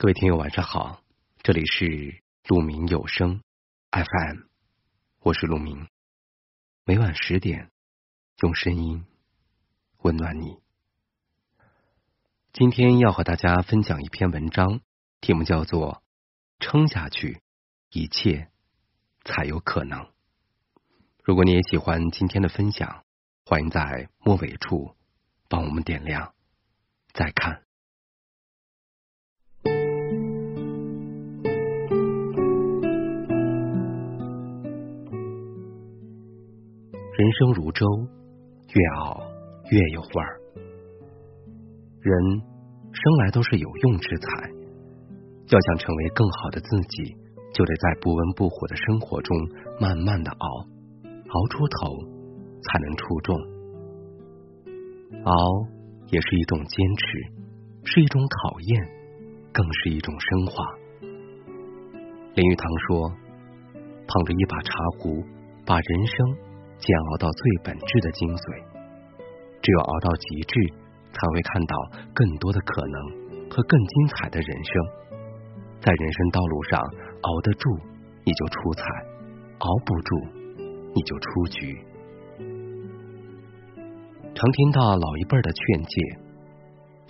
各位听友，晚上好，这里是鹿鸣有声 FM，我是鹿鸣，每晚十点用声音温暖你。今天要和大家分享一篇文章，题目叫做《撑下去，一切才有可能》。如果你也喜欢今天的分享，欢迎在末尾处帮我们点亮，再看。人生如粥，越熬越有味儿。人生来都是有用之才，要想成为更好的自己，就得在不温不火的生活中慢慢的熬，熬出头才能出众。熬也是一种坚持，是一种考验，更是一种升华。林玉堂说，捧着一把茶壶，把人生。煎熬到最本质的精髓，只有熬到极致，才会看到更多的可能和更精彩的人生。在人生道路上，熬得住你就出彩，熬不住你就出局。常听到老一辈的劝诫，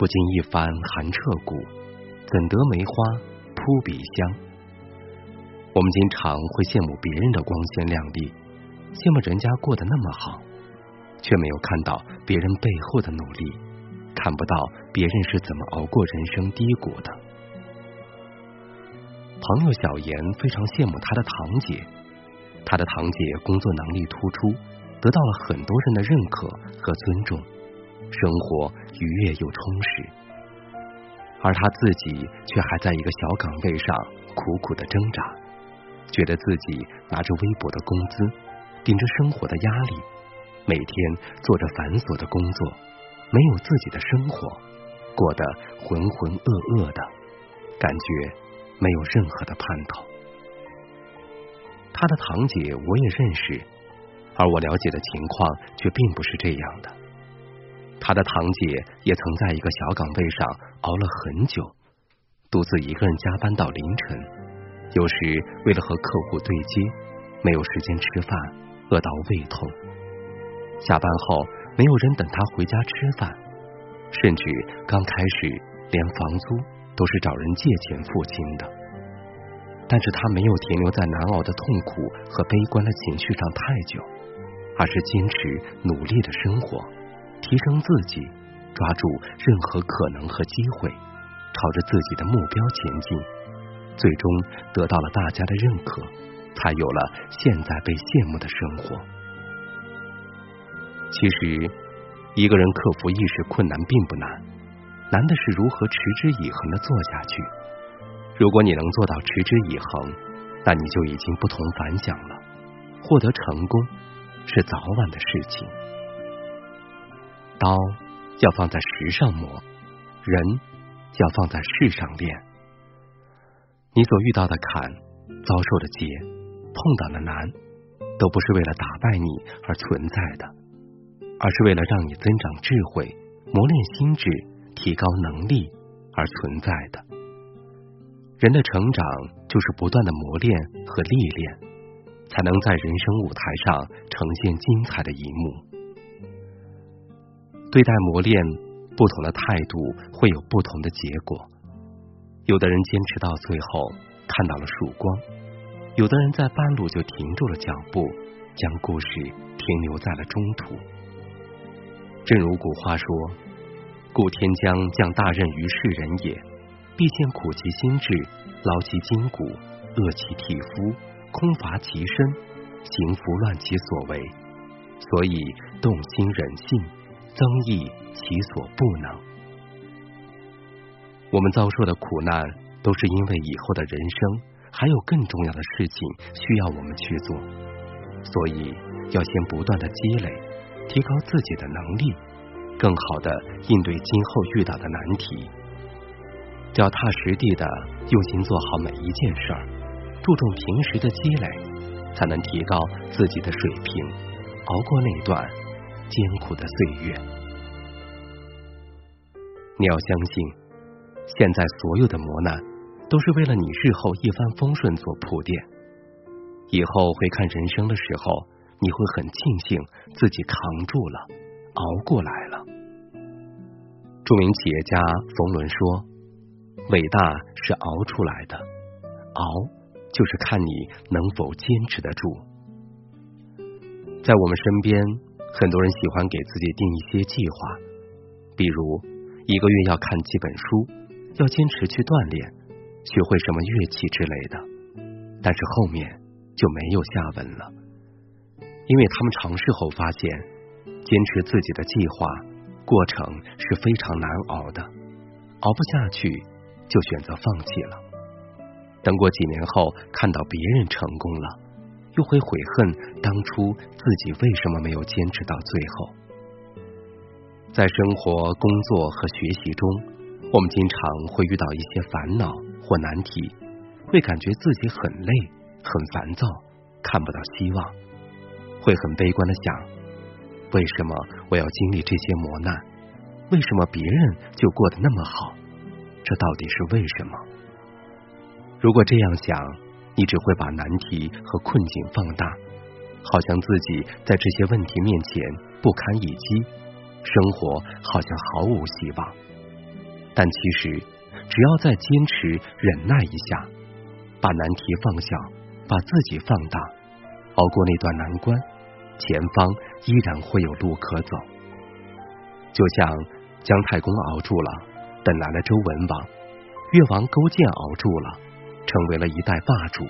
不经一番寒彻骨，怎得梅花扑鼻香？我们经常会羡慕别人的光鲜亮丽。羡慕人家过得那么好，却没有看到别人背后的努力，看不到别人是怎么熬过人生低谷的。朋友小严非常羡慕他的堂姐，他的堂姐工作能力突出，得到了很多人的认可和尊重，生活愉悦又充实，而他自己却还在一个小岗位上苦苦的挣扎，觉得自己拿着微薄的工资。顶着生活的压力，每天做着繁琐的工作，没有自己的生活，过得浑浑噩噩的感觉，没有任何的盼头。他的堂姐我也认识，而我了解的情况却并不是这样的。他的堂姐也曾在一个小岗位上熬了很久，独自一个人加班到凌晨，有时为了和客户对接，没有时间吃饭。饿到胃痛，下班后没有人等他回家吃饭，甚至刚开始连房租都是找人借钱付清的。但是他没有停留在难熬的痛苦和悲观的情绪上太久，而是坚持努力的生活，提升自己，抓住任何可能和机会，朝着自己的目标前进，最终得到了大家的认可。才有了现在被羡慕的生活。其实，一个人克服一时困难并不难，难的是如何持之以恒的做下去。如果你能做到持之以恒，那你就已经不同凡响了。获得成功是早晚的事情。刀要放在石上磨，人要放在世上练。你所遇到的坎，遭受的劫。碰到的难，都不是为了打败你而存在的，而是为了让你增长智慧、磨练心智、提高能力而存在的。人的成长就是不断的磨练和历练，才能在人生舞台上呈现精彩的一幕。对待磨练，不同的态度会有不同的结果。有的人坚持到最后，看到了曙光。有的人在半路就停住了脚步，将故事停留在了中途。正如古话说：“故天将降大任于世人也，必先苦其心志，劳其筋骨，饿其体肤，空乏其身，行拂乱其所为，所以动心忍性，增益其所不能。”我们遭受的苦难，都是因为以后的人生。还有更重要的事情需要我们去做，所以要先不断的积累，提高自己的能力，更好的应对今后遇到的难题。脚踏实地的用心做好每一件事儿，注重平时的积累，才能提高自己的水平，熬过那段艰苦的岁月。你要相信，现在所有的磨难。都是为了你日后一帆风顺做铺垫。以后回看人生的时候，你会很庆幸自己扛住了，熬过来了。著名企业家冯仑说：“伟大是熬出来的，熬就是看你能否坚持得住。”在我们身边，很多人喜欢给自己定一些计划，比如一个月要看几本书，要坚持去锻炼。学会什么乐器之类的，但是后面就没有下文了，因为他们尝试后发现，坚持自己的计划过程是非常难熬的，熬不下去就选择放弃了。等过几年后看到别人成功了，又会悔恨当初自己为什么没有坚持到最后。在生活、工作和学习中，我们经常会遇到一些烦恼。或难题，会感觉自己很累、很烦躁，看不到希望，会很悲观的想：为什么我要经历这些磨难？为什么别人就过得那么好？这到底是为什么？如果这样想，你只会把难题和困境放大，好像自己在这些问题面前不堪一击，生活好像毫无希望。但其实。只要再坚持忍耐一下，把难题放小，把自己放大，熬过那段难关，前方依然会有路可走。就像姜太公熬住了，等来了周文王；越王勾践熬住了，成为了一代霸主；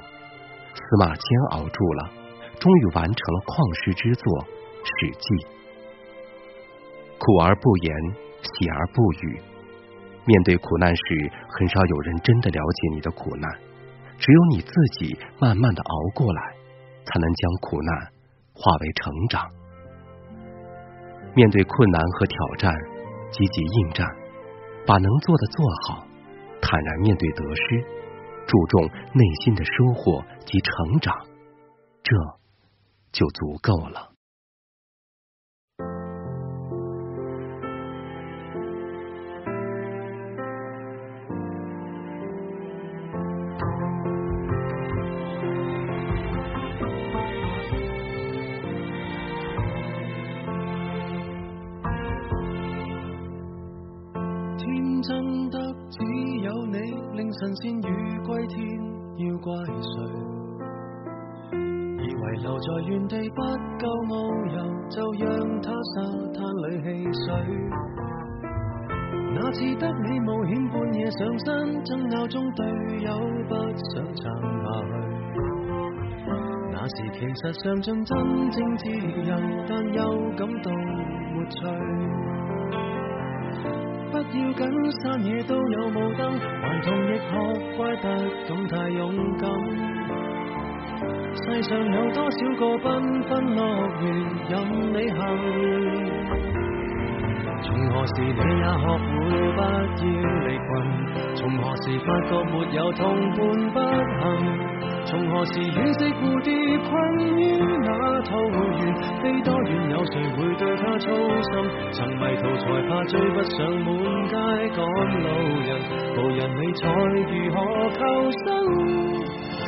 司马迁熬住了，终于完成了旷世之作《史记》。苦而不言，喜而不语。面对苦难时，很少有人真的了解你的苦难，只有你自己慢慢的熬过来，才能将苦难化为成长。面对困难和挑战，积极应战，把能做的做好，坦然面对得失，注重内心的收获及成长，这就足够了。真得只有你，令神仙与归天，要怪谁？以为留在原地不够遨游，就让他沙滩里戏水。那次得你冒险半夜上山，争拗中队友不想撑下去。那时其实尝尽真正自由，但又感到没趣。不要紧，山野都有雾灯，顽童亦学乖，不敢太勇敢。世上有多少个缤纷乐园，任你行。从何时你也学会不要离群？从何时发觉没有同伴不幸？从何时惋惜蝴蝶困于那套源？飞多远有谁会对它操心？曾迷途才怕追不上满街赶路人，无人理睬如何求生？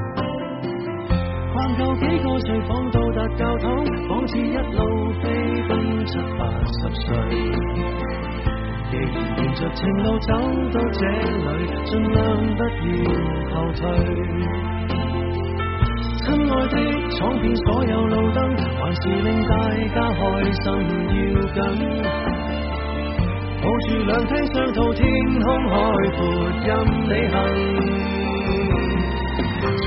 撑够几个睡房到达教堂，仿似一路飞奔七八十岁。既然沿着情路走到这里，尽量不要后退。亲爱的，闯遍所有路灯，还是令大家开心要紧。抱住两腿上套，天空海阔任你行。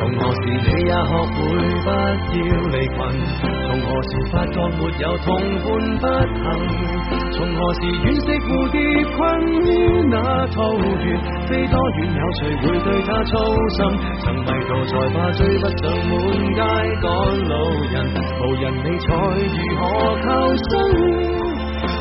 从何时你也学会不要离群？从何时发觉没有同伴不行？从何时惋惜蝴蝶困于那桃源，飞多远有谁会对他操心？曾迷途才怕追不上满街赶路人，无人理睬如何求生？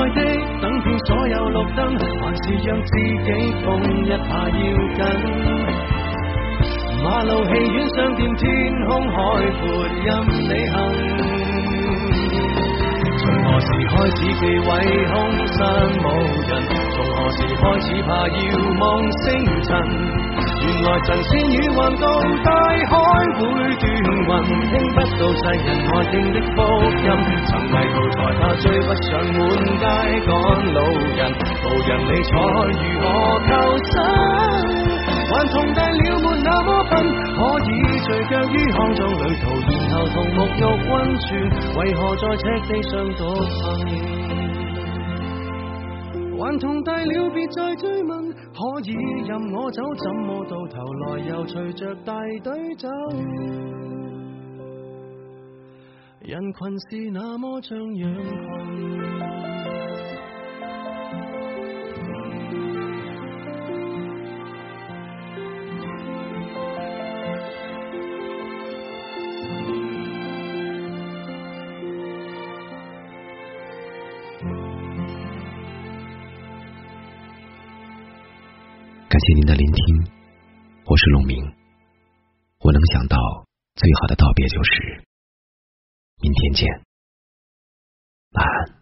爱的等遍所有绿灯，还是让自己碰一下要紧。马路、戏院、商店、天空、海阔，任你行。从何时开始忌位空山无人？从何时开始怕遥望星辰？原来神仙与幻梦，大海会断云，听不。世人爱听的福音，曾迷途，台下追不上满街赶路人，无人理睬如何求生？还同大了没那么笨，可以在脚于康脏旅途，然后同沐浴温存，为何在赤地上独行？还同大了别再追问，可以任我走，怎么到头来又随着大队走？人群是那么感谢您的聆听，我是陆明。我能想到最好的道别就是。明天见，晚安。